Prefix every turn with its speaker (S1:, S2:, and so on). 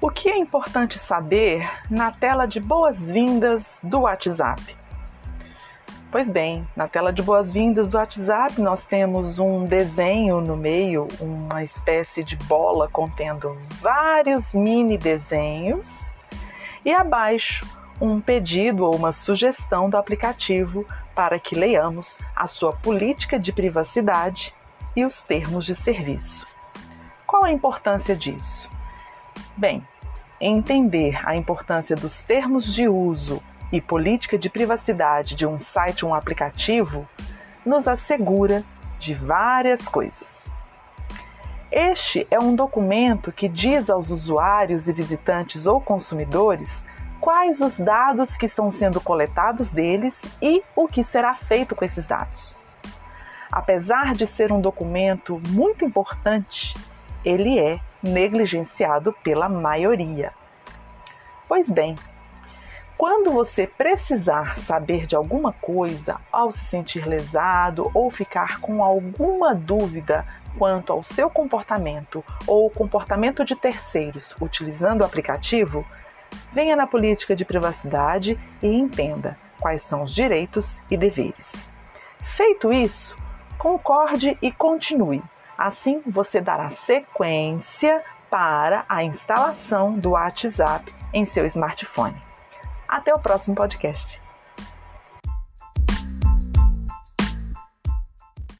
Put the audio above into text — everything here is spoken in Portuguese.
S1: O que é importante saber na tela de boas-vindas do WhatsApp? Pois bem, na tela de boas-vindas do WhatsApp nós temos um desenho no meio, uma espécie de bola contendo vários mini desenhos, e abaixo um pedido ou uma sugestão do aplicativo para que leiamos a sua política de privacidade e os termos de serviço. Qual a importância disso? Bem, entender a importância dos termos de uso e política de privacidade de um site ou um aplicativo nos assegura de várias coisas. Este é um documento que diz aos usuários e visitantes ou consumidores quais os dados que estão sendo coletados deles e o que será feito com esses dados. Apesar de ser um documento muito importante, ele é negligenciado pela maioria. Pois bem, quando você precisar saber de alguma coisa, ao se sentir lesado ou ficar com alguma dúvida quanto ao seu comportamento ou o comportamento de terceiros utilizando o aplicativo, venha na política de privacidade e entenda quais são os direitos e deveres. Feito isso, concorde e continue. Assim você dará sequência para a instalação do WhatsApp em seu smartphone. Até o próximo podcast.